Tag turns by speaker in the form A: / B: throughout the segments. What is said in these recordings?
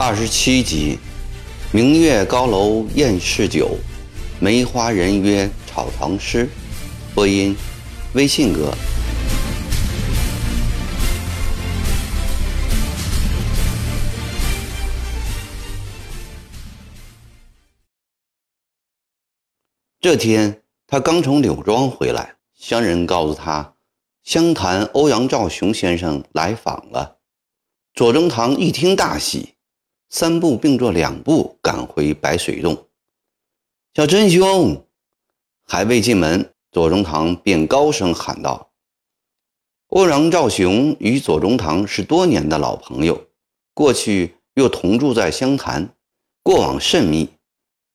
A: 二十七集，明月高楼宴士酒，梅花人约草堂诗。播音：微信哥。这天，他刚从柳庄回来，乡人告诉他，湘潭欧阳兆雄先生来访了。左宗棠一听大喜，三步并作两步赶回白水洞。小真兄还未进门，左宗棠便高声喊道：“欧阳兆雄与左宗棠是多年的老朋友，过去又同住在湘潭，过往甚密。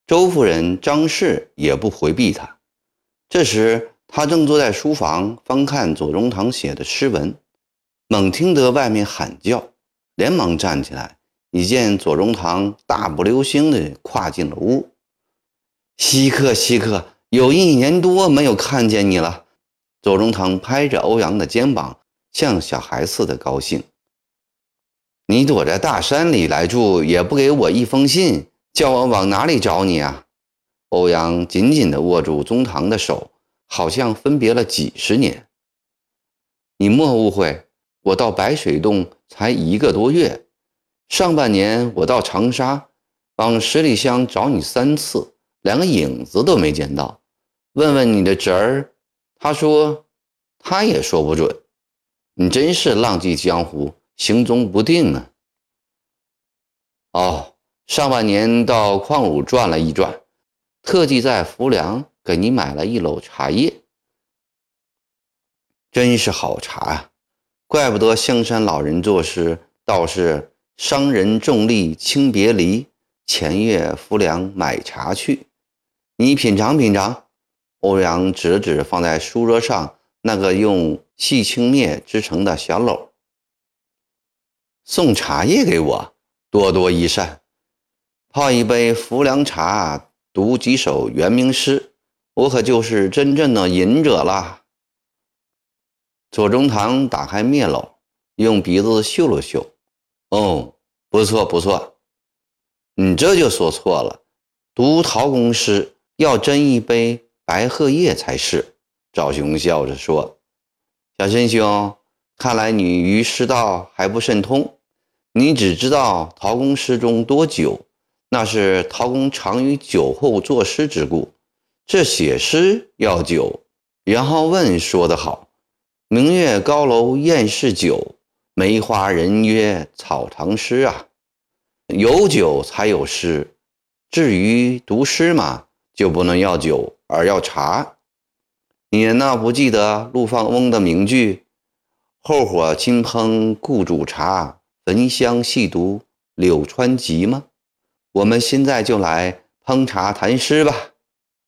A: 周夫人张氏也不回避他。这时，他正坐在书房翻看左宗棠写的诗文，猛听得外面喊叫。”连忙站起来，已见左宗棠大步流星地跨进了屋。稀客，稀客，有一年多没有看见你了。左宗棠拍着欧阳的肩膀，像小孩似的高兴。你躲在大山里来住，也不给我一封信，叫我往哪里找你啊？欧阳紧紧地握住宗棠的手，好像分别了几十年。你莫误会，我到白水洞。才一个多月，上半年我到长沙，往十里乡找你三次，连个影子都没见到。问问你的侄儿，他说他也说不准。你真是浪迹江湖，行踪不定啊。哦，上半年到矿武转了一转，特地在浮梁给你买了一篓茶叶，真是好茶啊。怪不得香山老人作诗，倒是商人重利轻别离，前月浮梁买茶去。你品尝品尝。欧阳指了指放在书桌上那个用细青篾织成的小篓，送茶叶给我，多多益善。泡一杯浮梁茶，读几首元明诗，我可就是真正的隐者啦。左宗棠打开篾篓，用鼻子嗅了嗅，哦，不错不错，你这就说错了。读陶公诗要斟一杯白鹤叶才是。赵雄笑着说：“小申兄，看来你于诗道还不甚通。你只知道陶公诗中多酒，那是陶公常于酒后作诗之故。这写诗要酒，然后问说得好。”明月高楼宴是酒，梅花人约草堂诗啊！有酒才有诗，至于读诗嘛，就不能要酒而要茶。你那不记得陆放翁的名句“后火轻烹故煮茶，焚香细读柳川集”吗？我们现在就来烹茶谈诗吧。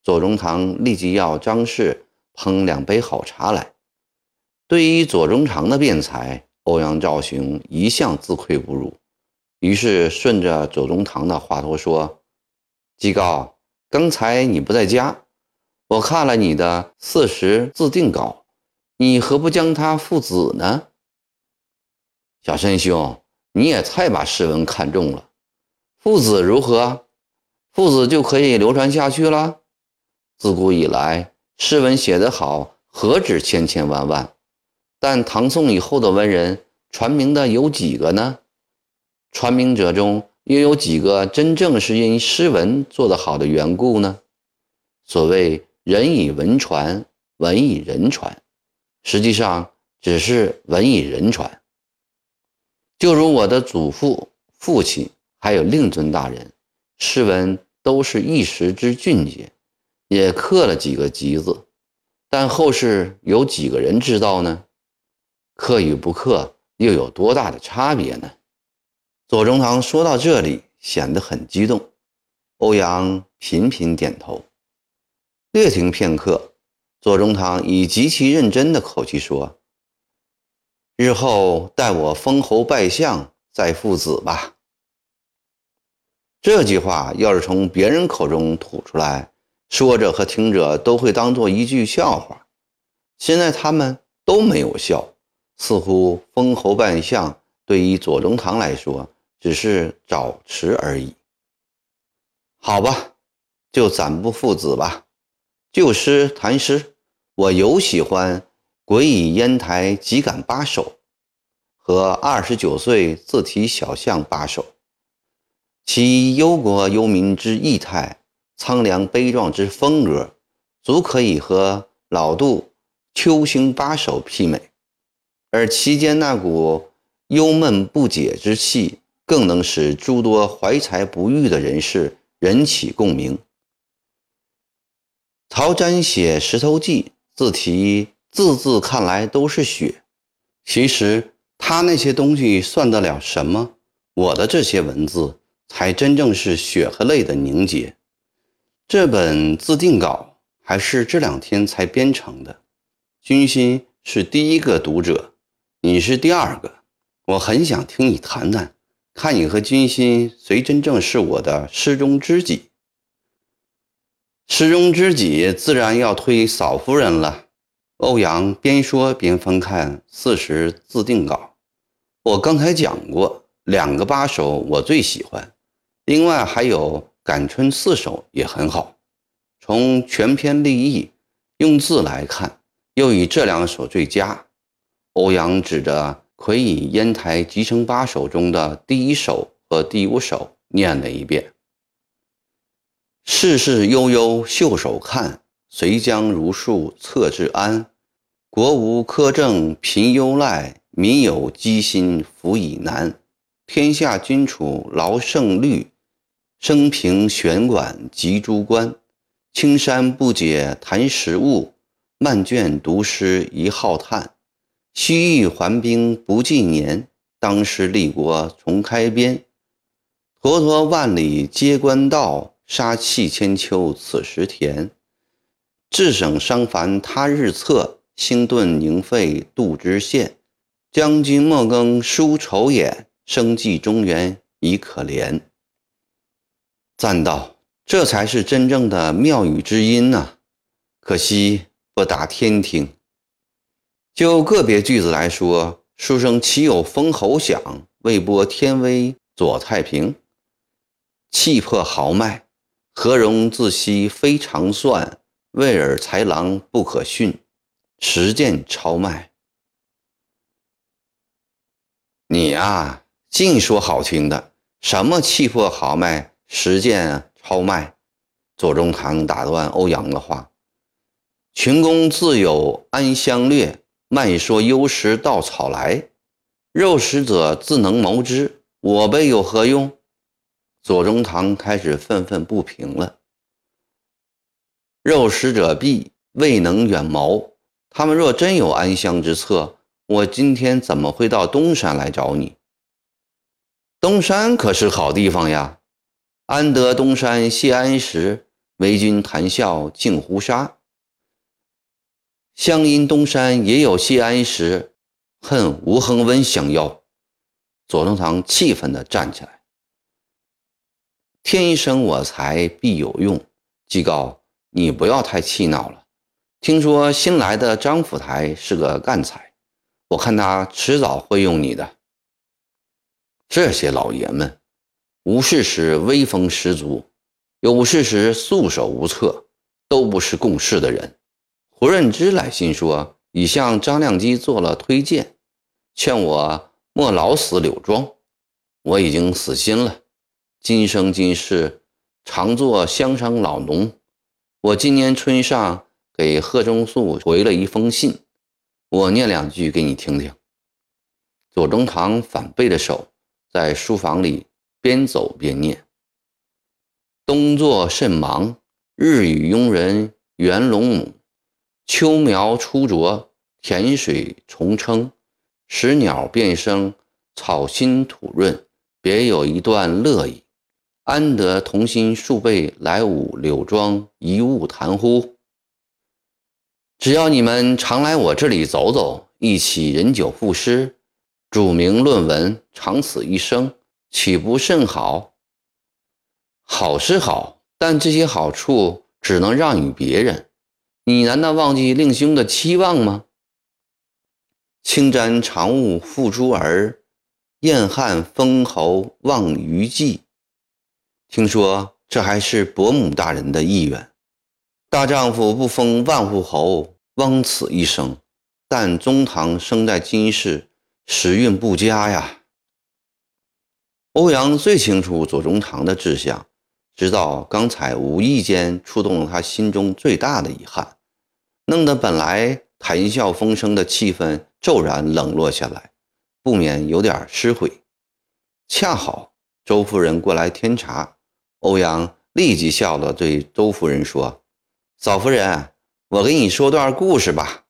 A: 左宗棠立即要张氏烹两杯好茶来。对于左宗棠的辩才，欧阳兆雄一向自愧不如，于是顺着左宗棠的话头说：“季告，刚才你不在家，我看了你的四十字定稿，你何不将他父子呢？”小申兄，你也太把诗文看重了，父子如何？父子就可以流传下去了？自古以来，诗文写得好，何止千千万万？但唐宋以后的文人传名的有几个呢？传名者中又有几个真正是因诗文做得好的缘故呢？所谓人以文传，文以人传，实际上只是文以人传。就如我的祖父、父亲，还有令尊大人，诗文都是一时之俊杰，也刻了几个集子，但后世有几个人知道呢？克与不克又有多大的差别呢？左宗棠说到这里，显得很激动。欧阳频频点头。略停片刻，左宗棠以极其认真的口气说：“日后待我封侯拜相，再父子吧。”这句话要是从别人口中吐出来，说者和听者都会当做一句笑话。现在他们都没有笑。似乎封侯拜相对于左宗棠来说，只是早迟而已。好吧，就暂不父子吧。就诗谈诗，我尤喜欢《鬼倚烟台即感八首》和二十九岁自题小象八首，其忧国忧民之意态，苍凉悲壮之风格，足可以和老杜《秋兴八首》媲美。而其间那股忧闷不解之气，更能使诸多怀才不遇的人士。引起共鸣。曹詹写《石头记》，字题字字看来都是血，其实他那些东西算得了什么？我的这些文字才真正是血和泪的凝结。这本自定稿还是这两天才编成的。君心是第一个读者，你是第二个。我很想听你谈谈。看你和君心谁真正是我的师中知己？师中知己自然要推嫂夫人了。欧阳边说边翻看四十字定稿。我刚才讲过，两个八首我最喜欢，另外还有感春四首也很好。从全篇立意、用字来看，又以这两首最佳。欧阳指着。魁以烟台集成八首中的第一首和第五首念了一遍：“世事悠悠袖手看，谁将如数策治安？国无苛政贫忧赖，民有积薪福以难。天下君处劳胜虑，生平悬管及诸官。青山不解谈时物，漫卷读诗一浩叹。”西域还兵不计年，当时立国重开边。沱沱万里皆官道，杀气千秋此时田。至省伤烦他日策，兴顿宁废度支线。将军莫更疏愁眼，生计中原已可怜。赞道：这才是真正的妙语之音呐！可惜不达天听。就个别句子来说，书生岂有封侯响，未播天威左太平？气魄豪迈，何容自惜非常算？为尔才郎不可训，实践超迈。你啊，净说好听的，什么气魄豪迈，实践超迈？左宗棠打断欧阳的话：“群公自有安乡略。”慢说幽石稻草来，肉食者自能谋之。我辈有何用？左宗棠开始愤愤不平了。肉食者必未能远谋。他们若真有安乡之策，我今天怎么会到东山来找你？东山可是好地方呀！安得东山谢安石，为君谈笑尽胡沙。乡阴东山也有谢安石，恨吴恒温相邀。左宗棠气愤地站起来：“天生我材必有用。季高，你不要太气恼了。听说新来的张府台是个干才，我看他迟早会用你的。这些老爷们，无事时威风十足，有事时束手无策，都不是共事的人。”胡润之来信说，已向张亮基做了推荐，劝我莫老死柳庄。我已经死心了，今生今世常做乡商老农。我今年春上给贺中素回了一封信，我念两句给你听听。左宗棠反背着手，在书房里边走边念：冬作甚忙，日与佣人袁龙母。秋苗初着，田水重称，时鸟变声，草新土润，别有一段乐意。安得同心数辈来舞柳庄一物谈乎？只要你们常来我这里走走，一起饮酒赋诗，著名论文，长此一生，岂不甚好？好是好，但这些好处只能让与别人。你难道忘记令兄的期望吗？青毡长物付诸儿，燕汉封侯望于季。听说这还是伯母大人的意愿。大丈夫不封万户侯，枉此一生。但中堂生在今世，时运不佳呀。欧阳最清楚左宗棠的志向，知道刚才无意间触动了他心中最大的遗憾，弄得本来谈笑风生的气氛骤然冷落下来，不免有点失悔。恰好周夫人过来添茶，欧阳立即笑了对周夫人说：“嫂夫人，我给你说段故事吧。”